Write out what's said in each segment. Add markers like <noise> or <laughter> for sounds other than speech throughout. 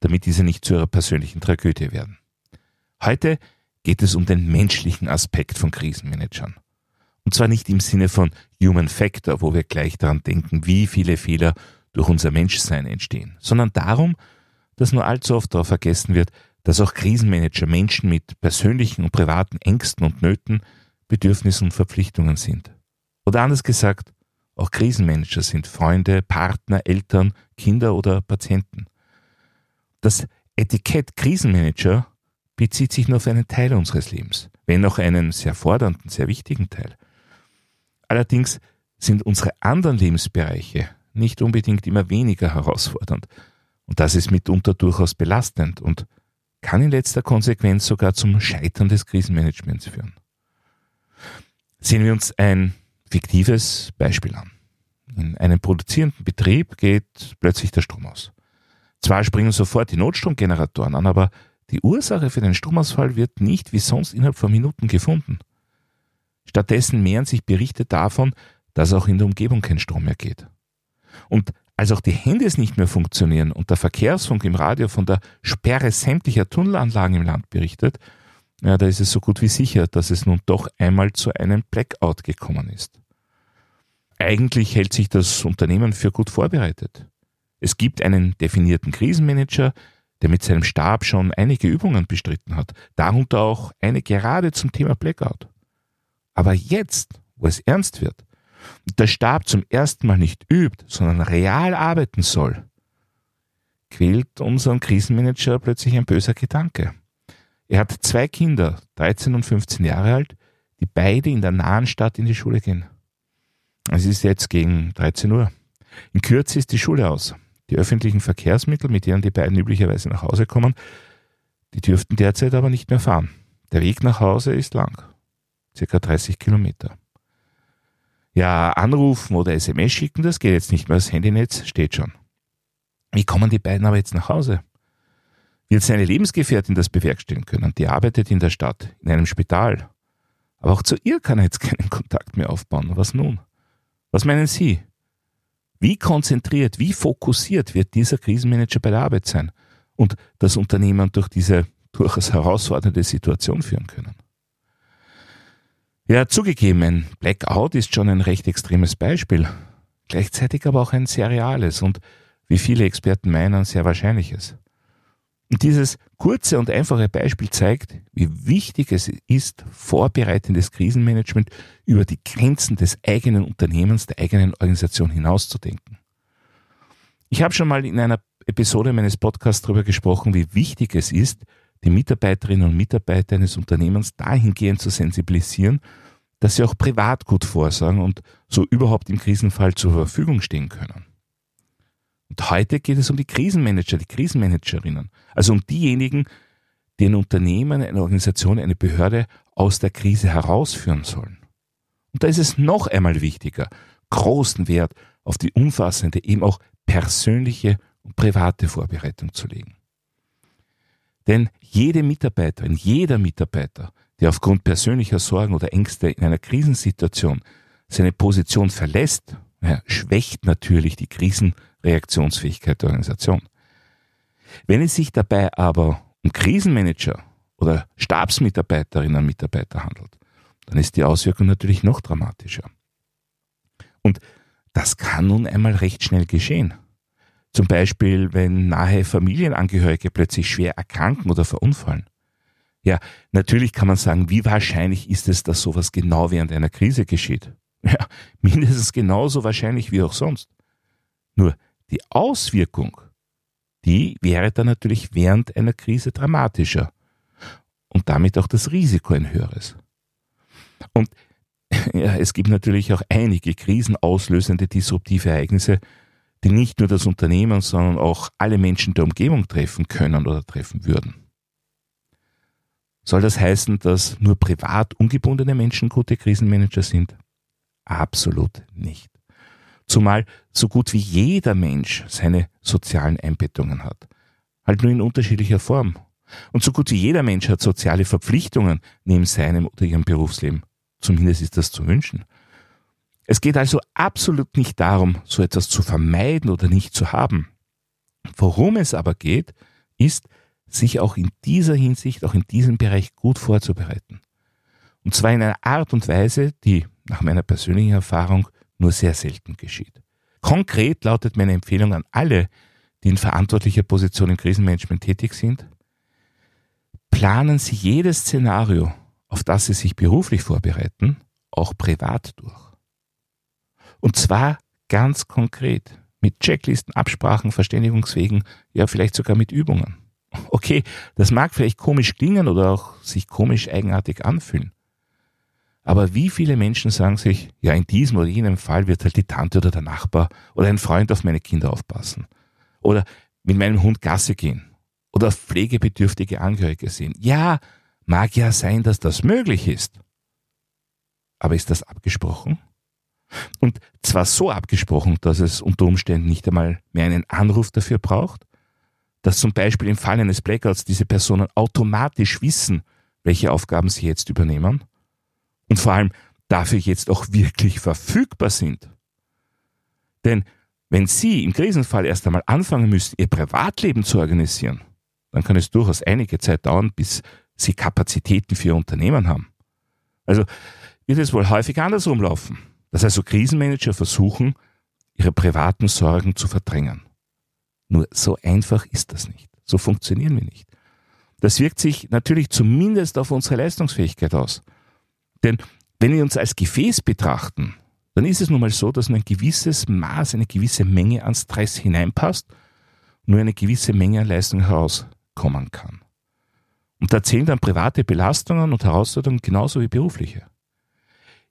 damit diese nicht zu ihrer persönlichen Tragödie werden. Heute geht es um den menschlichen Aspekt von Krisenmanagern. Und zwar nicht im Sinne von Human Factor, wo wir gleich daran denken, wie viele Fehler durch unser Menschsein entstehen, sondern darum, dass nur allzu oft darauf vergessen wird, dass auch Krisenmanager Menschen mit persönlichen und privaten Ängsten und Nöten, Bedürfnissen und Verpflichtungen sind. Oder anders gesagt, auch Krisenmanager sind Freunde, Partner, Eltern, Kinder oder Patienten. Das Etikett Krisenmanager bezieht sich nur auf einen Teil unseres Lebens, wenn auch einen sehr fordernden, sehr wichtigen Teil. Allerdings sind unsere anderen Lebensbereiche nicht unbedingt immer weniger herausfordernd. Und das ist mitunter durchaus belastend und kann in letzter Konsequenz sogar zum Scheitern des Krisenmanagements führen. Sehen wir uns ein fiktives Beispiel an. In einem produzierenden Betrieb geht plötzlich der Strom aus. Zwar springen sofort die Notstromgeneratoren an, aber die Ursache für den Stromausfall wird nicht wie sonst innerhalb von Minuten gefunden. Stattdessen mehren sich Berichte davon, dass auch in der Umgebung kein Strom mehr geht. Und als auch die Handys nicht mehr funktionieren und der Verkehrsfunk im Radio von der Sperre sämtlicher Tunnelanlagen im Land berichtet, ja, da ist es so gut wie sicher, dass es nun doch einmal zu einem Blackout gekommen ist. Eigentlich hält sich das Unternehmen für gut vorbereitet. Es gibt einen definierten Krisenmanager, der mit seinem Stab schon einige Übungen bestritten hat, darunter auch eine gerade zum Thema Blackout. Aber jetzt, wo es ernst wird, und der Stab zum ersten Mal nicht übt, sondern real arbeiten soll, quält unseren Krisenmanager plötzlich ein böser Gedanke. Er hat zwei Kinder, 13 und 15 Jahre alt, die beide in der nahen Stadt in die Schule gehen. Es ist jetzt gegen 13 Uhr. In Kürze ist die Schule aus. Die öffentlichen Verkehrsmittel, mit denen die beiden üblicherweise nach Hause kommen, die dürften derzeit aber nicht mehr fahren. Der Weg nach Hause ist lang, circa 30 Kilometer. Ja, anrufen oder SMS schicken, das geht jetzt nicht mehr. Das Handynetz steht schon. Wie kommen die beiden aber jetzt nach Hause? Wird seine Lebensgefährtin das bewerkstelligen können? Die arbeitet in der Stadt, in einem Spital. Aber auch zu ihr kann er jetzt keinen Kontakt mehr aufbauen. Was nun? Was meinen Sie? Wie konzentriert, wie fokussiert wird dieser Krisenmanager bei der Arbeit sein und das Unternehmen durch diese durchaus herausfordernde Situation führen können? Ja, zugegeben, ein Blackout ist schon ein recht extremes Beispiel, gleichzeitig aber auch ein sehr reales und, wie viele Experten meinen, sehr wahrscheinliches. Und dieses kurze und einfache Beispiel zeigt, wie wichtig es ist, vorbereitendes Krisenmanagement über die Grenzen des eigenen Unternehmens, der eigenen Organisation hinauszudenken. Ich habe schon mal in einer Episode meines Podcasts darüber gesprochen, wie wichtig es ist, die Mitarbeiterinnen und Mitarbeiter eines Unternehmens dahingehend zu sensibilisieren, dass sie auch privat gut vorsorgen und so überhaupt im Krisenfall zur Verfügung stehen können. Und heute geht es um die Krisenmanager, die Krisenmanagerinnen. Also um diejenigen, die ein Unternehmen, eine Organisation, eine Behörde aus der Krise herausführen sollen. Und da ist es noch einmal wichtiger, großen Wert auf die umfassende, eben auch persönliche und private Vorbereitung zu legen. Denn jede Mitarbeiterin, jeder Mitarbeiter, der aufgrund persönlicher Sorgen oder Ängste in einer Krisensituation seine Position verlässt, schwächt natürlich die Krisen Reaktionsfähigkeit der Organisation. Wenn es sich dabei aber um Krisenmanager oder Stabsmitarbeiterinnen und Mitarbeiter handelt, dann ist die Auswirkung natürlich noch dramatischer. Und das kann nun einmal recht schnell geschehen. Zum Beispiel, wenn nahe Familienangehörige plötzlich schwer erkranken oder verunfallen. Ja, natürlich kann man sagen, wie wahrscheinlich ist es, dass sowas genau während einer Krise geschieht? Ja, mindestens genauso wahrscheinlich wie auch sonst. Nur die Auswirkung, die wäre dann natürlich während einer Krise dramatischer und damit auch das Risiko ein höheres. Und <laughs> ja, es gibt natürlich auch einige krisenauslösende disruptive Ereignisse, die nicht nur das Unternehmen, sondern auch alle Menschen der Umgebung treffen können oder treffen würden. Soll das heißen, dass nur privat ungebundene Menschen gute Krisenmanager sind? Absolut nicht. Zumal so gut wie jeder Mensch seine sozialen Einbettungen hat. Halt nur in unterschiedlicher Form. Und so gut wie jeder Mensch hat soziale Verpflichtungen neben seinem oder ihrem Berufsleben. Zumindest ist das zu wünschen. Es geht also absolut nicht darum, so etwas zu vermeiden oder nicht zu haben. Worum es aber geht, ist, sich auch in dieser Hinsicht, auch in diesem Bereich gut vorzubereiten. Und zwar in einer Art und Weise, die nach meiner persönlichen Erfahrung nur sehr selten geschieht. Konkret lautet meine Empfehlung an alle, die in verantwortlicher Position im Krisenmanagement tätig sind, planen Sie jedes Szenario, auf das Sie sich beruflich vorbereiten, auch privat durch. Und zwar ganz konkret, mit Checklisten, Absprachen, Verständigungswegen, ja vielleicht sogar mit Übungen. Okay, das mag vielleicht komisch klingen oder auch sich komisch eigenartig anfühlen. Aber wie viele Menschen sagen sich, ja, in diesem oder jenem Fall wird halt die Tante oder der Nachbar oder ein Freund auf meine Kinder aufpassen. Oder mit meinem Hund Gasse gehen. Oder pflegebedürftige Angehörige sehen. Ja, mag ja sein, dass das möglich ist. Aber ist das abgesprochen? Und zwar so abgesprochen, dass es unter Umständen nicht einmal mehr einen Anruf dafür braucht, dass zum Beispiel im Fall eines Blackouts diese Personen automatisch wissen, welche Aufgaben sie jetzt übernehmen und vor allem dafür jetzt auch wirklich verfügbar sind. Denn wenn Sie im Krisenfall erst einmal anfangen müssen, Ihr Privatleben zu organisieren, dann kann es durchaus einige Zeit dauern, bis Sie Kapazitäten für Ihr Unternehmen haben. Also wird es wohl häufig andersrum laufen, dass also Krisenmanager versuchen, ihre privaten Sorgen zu verdrängen. Nur so einfach ist das nicht. So funktionieren wir nicht. Das wirkt sich natürlich zumindest auf unsere Leistungsfähigkeit aus. Denn wenn wir uns als Gefäß betrachten, dann ist es nun mal so, dass nur ein gewisses Maß, eine gewisse Menge an Stress hineinpasst, nur eine gewisse Menge an Leistung herauskommen kann. Und da zählen dann private Belastungen und Herausforderungen genauso wie berufliche.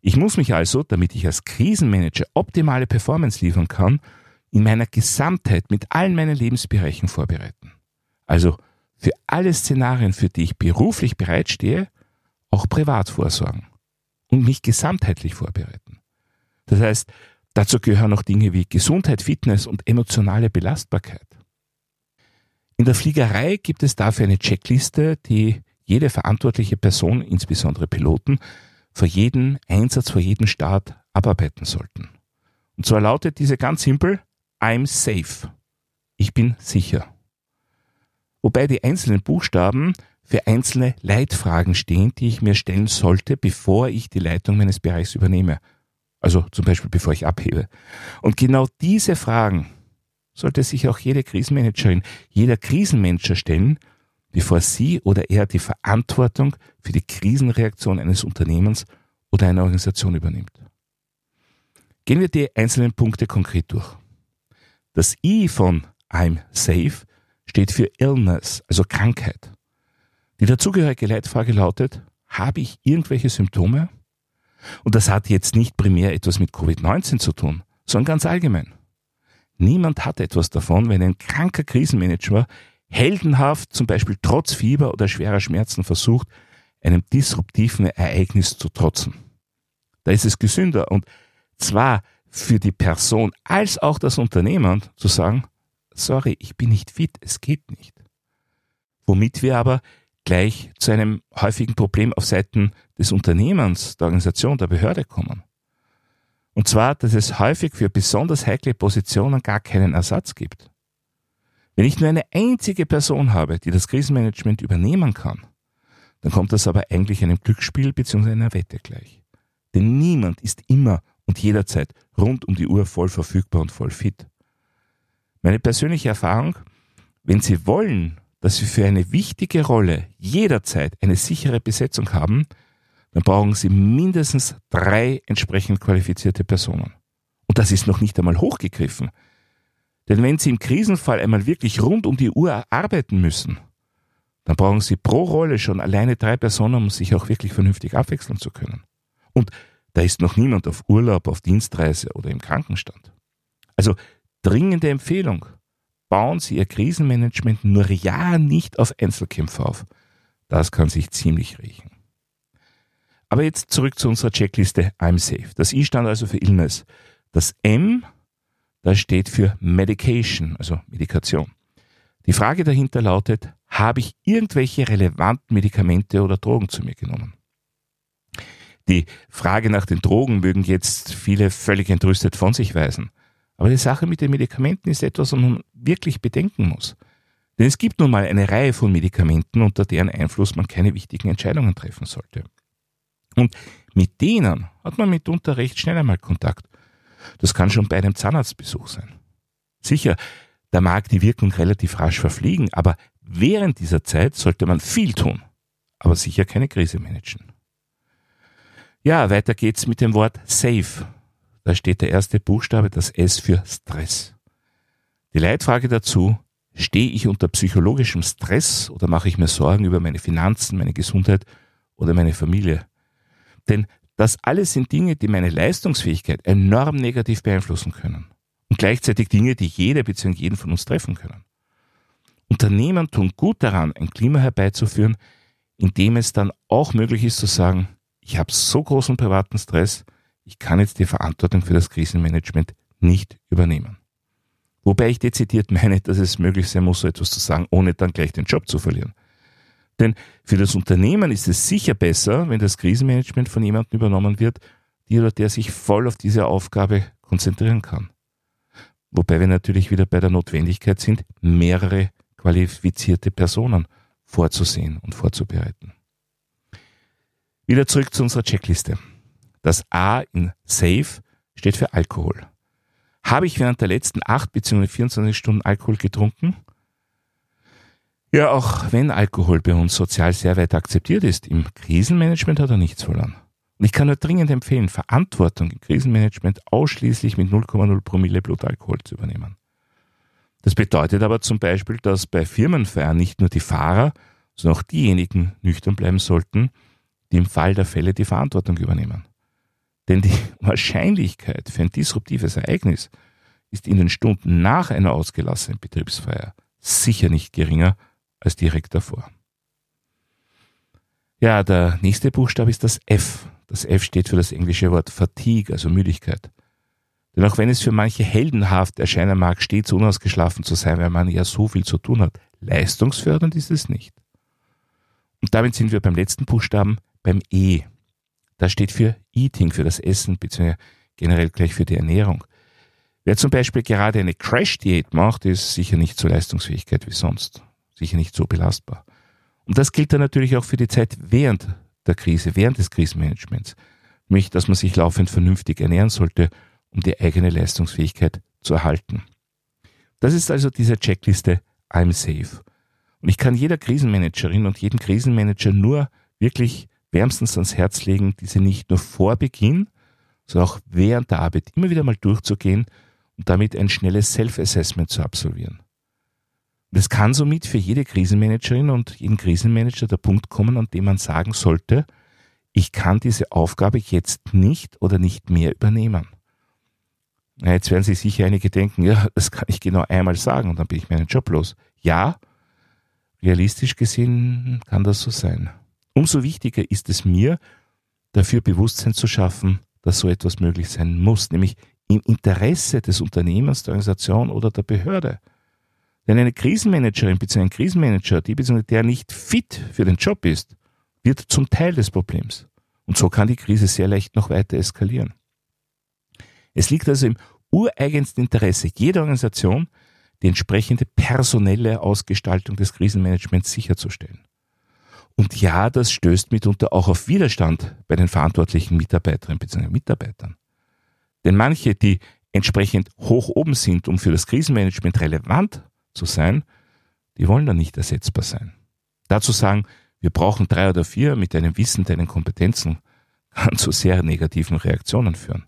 Ich muss mich also, damit ich als Krisenmanager optimale Performance liefern kann, in meiner Gesamtheit mit allen meinen Lebensbereichen vorbereiten. Also für alle Szenarien, für die ich beruflich bereitstehe, auch privat vorsorgen und mich gesamtheitlich vorbereiten. Das heißt, dazu gehören noch Dinge wie Gesundheit, Fitness und emotionale Belastbarkeit. In der Fliegerei gibt es dafür eine Checkliste, die jede verantwortliche Person, insbesondere Piloten, vor jedem Einsatz, vor jedem Start abarbeiten sollten. Und zwar lautet diese ganz simpel, I'm safe. Ich bin sicher. Wobei die einzelnen Buchstaben für einzelne Leitfragen stehen, die ich mir stellen sollte, bevor ich die Leitung meines Bereichs übernehme. Also zum Beispiel bevor ich abhebe. Und genau diese Fragen sollte sich auch jede Krisenmanagerin, jeder Krisenmanager stellen, bevor sie oder er die Verantwortung für die Krisenreaktion eines Unternehmens oder einer Organisation übernimmt. Gehen wir die einzelnen Punkte konkret durch. Das I von I'm safe steht für Illness, also Krankheit. Die dazugehörige Leitfrage lautet, habe ich irgendwelche Symptome? Und das hat jetzt nicht primär etwas mit Covid-19 zu tun, sondern ganz allgemein. Niemand hat etwas davon, wenn ein kranker Krisenmanager heldenhaft, zum Beispiel trotz Fieber oder schwerer Schmerzen versucht, einem disruptiven Ereignis zu trotzen. Da ist es gesünder und zwar für die Person als auch das Unternehmen zu sagen, sorry, ich bin nicht fit, es geht nicht. Womit wir aber gleich zu einem häufigen Problem auf Seiten des Unternehmens, der Organisation, der Behörde kommen. Und zwar, dass es häufig für besonders heikle Positionen gar keinen Ersatz gibt. Wenn ich nur eine einzige Person habe, die das Krisenmanagement übernehmen kann, dann kommt das aber eigentlich einem Glücksspiel bzw. einer Wette gleich. Denn niemand ist immer und jederzeit rund um die Uhr voll verfügbar und voll fit. Meine persönliche Erfahrung, wenn Sie wollen, dass Sie für eine wichtige Rolle jederzeit eine sichere Besetzung haben, dann brauchen Sie mindestens drei entsprechend qualifizierte Personen. Und das ist noch nicht einmal hochgegriffen. Denn wenn Sie im Krisenfall einmal wirklich rund um die Uhr arbeiten müssen, dann brauchen Sie pro Rolle schon alleine drei Personen, um sich auch wirklich vernünftig abwechseln zu können. Und da ist noch niemand auf Urlaub, auf Dienstreise oder im Krankenstand. Also Dringende Empfehlung. Bauen Sie Ihr Krisenmanagement nur ja nicht auf Einzelkämpfer auf. Das kann sich ziemlich riechen. Aber jetzt zurück zu unserer Checkliste I'm Safe. Das I stand also für Illness. Das M, das steht für Medication, also Medikation. Die Frage dahinter lautet, habe ich irgendwelche relevanten Medikamente oder Drogen zu mir genommen? Die Frage nach den Drogen mögen jetzt viele völlig entrüstet von sich weisen. Aber die Sache mit den Medikamenten ist etwas, was man wirklich bedenken muss. Denn es gibt nun mal eine Reihe von Medikamenten, unter deren Einfluss man keine wichtigen Entscheidungen treffen sollte. Und mit denen hat man mitunter recht schnell einmal Kontakt. Das kann schon bei einem Zahnarztbesuch sein. Sicher, da mag die Wirkung relativ rasch verfliegen, aber während dieser Zeit sollte man viel tun, aber sicher keine Krise managen. Ja, weiter geht's mit dem Wort safe. Da steht der erste Buchstabe, das S für Stress. Die Leitfrage dazu, stehe ich unter psychologischem Stress oder mache ich mir Sorgen über meine Finanzen, meine Gesundheit oder meine Familie? Denn das alles sind Dinge, die meine Leistungsfähigkeit enorm negativ beeinflussen können. Und gleichzeitig Dinge, die jeder bzw. jeden von uns treffen können. Unternehmen tun gut daran, ein Klima herbeizuführen, in dem es dann auch möglich ist zu sagen, ich habe so großen privaten Stress, ich kann jetzt die Verantwortung für das Krisenmanagement nicht übernehmen. Wobei ich dezidiert meine, dass es möglich sein muss, so etwas zu sagen, ohne dann gleich den Job zu verlieren. Denn für das Unternehmen ist es sicher besser, wenn das Krisenmanagement von jemandem übernommen wird, die oder der sich voll auf diese Aufgabe konzentrieren kann. Wobei wir natürlich wieder bei der Notwendigkeit sind, mehrere qualifizierte Personen vorzusehen und vorzubereiten. Wieder zurück zu unserer Checkliste. Das A in Safe steht für Alkohol. Habe ich während der letzten 8 bzw. 24 Stunden Alkohol getrunken? Ja, auch wenn Alkohol bei uns sozial sehr weit akzeptiert ist, im Krisenmanagement hat er nichts verloren. Und ich kann nur dringend empfehlen, Verantwortung im Krisenmanagement ausschließlich mit 0,0 Promille Blutalkohol zu übernehmen. Das bedeutet aber zum Beispiel, dass bei Firmenfeiern nicht nur die Fahrer, sondern auch diejenigen nüchtern bleiben sollten, die im Fall der Fälle die Verantwortung übernehmen. Denn die <laughs> Wahrscheinlichkeit für ein disruptives Ereignis ist in den Stunden nach einer ausgelassenen Betriebsfeier sicher nicht geringer als direkt davor. Ja, der nächste Buchstabe ist das F. Das F steht für das englische Wort Fatigue, also Müdigkeit. Denn auch wenn es für manche heldenhaft erscheinen mag, stets unausgeschlafen zu sein, weil man ja so viel zu tun hat, leistungsfördernd ist es nicht. Und damit sind wir beim letzten Buchstaben, beim E. Das steht für Eating, für das Essen, beziehungsweise generell gleich für die Ernährung. Wer zum Beispiel gerade eine Crash-Diät macht, ist sicher nicht so leistungsfähigkeit wie sonst. Sicher nicht so belastbar. Und das gilt dann natürlich auch für die Zeit während der Krise, während des Krisenmanagements. Nämlich, dass man sich laufend vernünftig ernähren sollte, um die eigene Leistungsfähigkeit zu erhalten. Das ist also diese Checkliste I'm safe. Und ich kann jeder Krisenmanagerin und jedem Krisenmanager nur wirklich wärmstens ans Herz legen, diese nicht nur vor Beginn, sondern auch während der Arbeit immer wieder mal durchzugehen und damit ein schnelles Self-Assessment zu absolvieren. Es kann somit für jede Krisenmanagerin und jeden Krisenmanager der Punkt kommen, an dem man sagen sollte, ich kann diese Aufgabe jetzt nicht oder nicht mehr übernehmen. Ja, jetzt werden sich sicher einige denken, ja, <laughs> das kann ich genau einmal sagen und dann bin ich meinen Job los. Ja, realistisch gesehen kann das so sein. Umso wichtiger ist es mir, dafür Bewusstsein zu schaffen, dass so etwas möglich sein muss, nämlich im Interesse des Unternehmens, der Organisation oder der Behörde. Denn eine Krisenmanagerin bzw. ein Krisenmanager, die bzw. der nicht fit für den Job ist, wird zum Teil des Problems. Und so kann die Krise sehr leicht noch weiter eskalieren. Es liegt also im ureigensten Interesse jeder Organisation, die entsprechende personelle Ausgestaltung des Krisenmanagements sicherzustellen. Und ja, das stößt mitunter auch auf Widerstand bei den verantwortlichen Mitarbeiterinnen bzw. Mitarbeitern. Denn manche, die entsprechend hoch oben sind, um für das Krisenmanagement relevant zu sein, die wollen dann nicht ersetzbar sein. Dazu sagen, wir brauchen drei oder vier mit einem Wissen, deinen Kompetenzen, kann zu sehr negativen Reaktionen führen.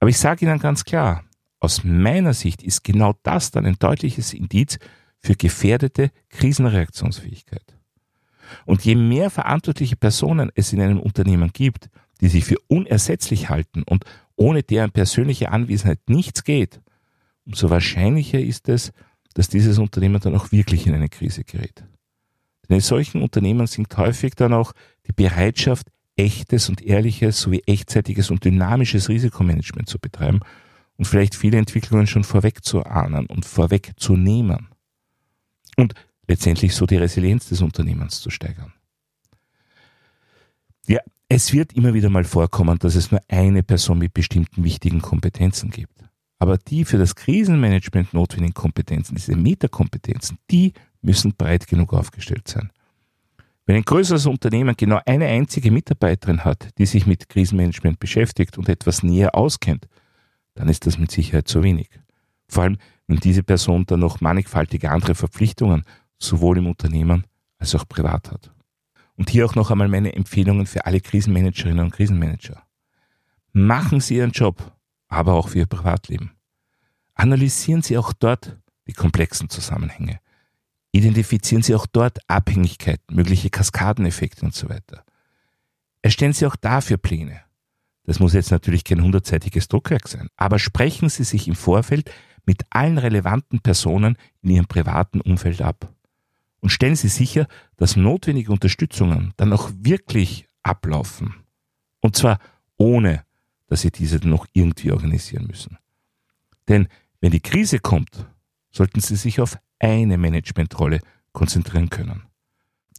Aber ich sage Ihnen ganz klar, aus meiner Sicht ist genau das dann ein deutliches Indiz für gefährdete Krisenreaktionsfähigkeit. Und je mehr verantwortliche Personen es in einem Unternehmen gibt, die sich für unersetzlich halten und ohne deren persönliche Anwesenheit nichts geht, umso wahrscheinlicher ist es, dass dieses Unternehmen dann auch wirklich in eine Krise gerät. Denn in solchen Unternehmen sinkt häufig dann auch die Bereitschaft, echtes und ehrliches sowie echtzeitiges und dynamisches Risikomanagement zu betreiben und vielleicht viele Entwicklungen schon vorweg zu ahnen und vorweg zu nehmen. Und letztendlich so die Resilienz des Unternehmens zu steigern. Ja, es wird immer wieder mal vorkommen, dass es nur eine Person mit bestimmten wichtigen Kompetenzen gibt. Aber die für das Krisenmanagement notwendigen Kompetenzen, diese Metakompetenzen, die müssen breit genug aufgestellt sein. Wenn ein größeres Unternehmen genau eine einzige Mitarbeiterin hat, die sich mit Krisenmanagement beschäftigt und etwas näher auskennt, dann ist das mit Sicherheit zu wenig. Vor allem, wenn diese Person dann noch mannigfaltige andere Verpflichtungen sowohl im Unternehmen als auch privat hat. Und hier auch noch einmal meine Empfehlungen für alle Krisenmanagerinnen und Krisenmanager. Machen Sie Ihren Job, aber auch für Ihr Privatleben. Analysieren Sie auch dort die komplexen Zusammenhänge. Identifizieren Sie auch dort Abhängigkeiten, mögliche Kaskadeneffekte und so weiter. Erstellen Sie auch dafür Pläne. Das muss jetzt natürlich kein hundertseitiges Druckwerk sein, aber sprechen Sie sich im Vorfeld mit allen relevanten Personen in Ihrem privaten Umfeld ab und stellen Sie sicher, dass notwendige Unterstützungen dann auch wirklich ablaufen. Und zwar ohne, dass Sie diese noch irgendwie organisieren müssen. Denn wenn die Krise kommt, sollten Sie sich auf eine Managementrolle konzentrieren können.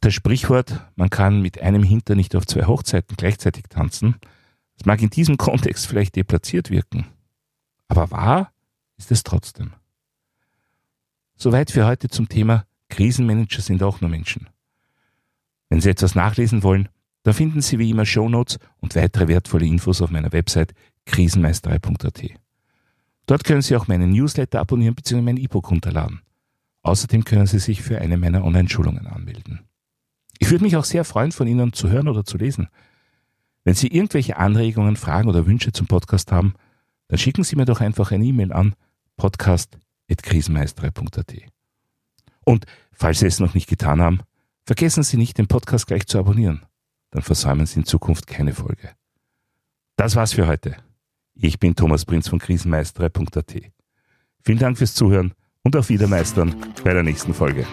Das Sprichwort, man kann mit einem Hinter nicht auf zwei Hochzeiten gleichzeitig tanzen, das mag in diesem <laughs> Kontext vielleicht deplatziert wirken. Aber wahr ist es trotzdem. Soweit für heute zum Thema Krisenmanager sind auch nur Menschen. Wenn Sie etwas nachlesen wollen, dann finden Sie wie immer Shownotes und weitere wertvolle Infos auf meiner Website krisenmeisterei.at. Dort können Sie auch meinen Newsletter abonnieren bzw. mein E-Book runterladen. Außerdem können Sie sich für eine meiner Online-Schulungen anmelden. Ich würde mich auch sehr freuen, von Ihnen zu hören oder zu lesen. Wenn Sie irgendwelche Anregungen, Fragen oder Wünsche zum Podcast haben, dann schicken Sie mir doch einfach eine E-Mail an podcast.krisenmeisterei.at. Und falls Sie es noch nicht getan haben, vergessen Sie nicht, den Podcast gleich zu abonnieren. Dann versäumen Sie in Zukunft keine Folge. Das war's für heute. Ich bin Thomas Prinz von krisenmeisterei.at. Vielen Dank fürs Zuhören und auf Wiedermeistern bei der nächsten Folge.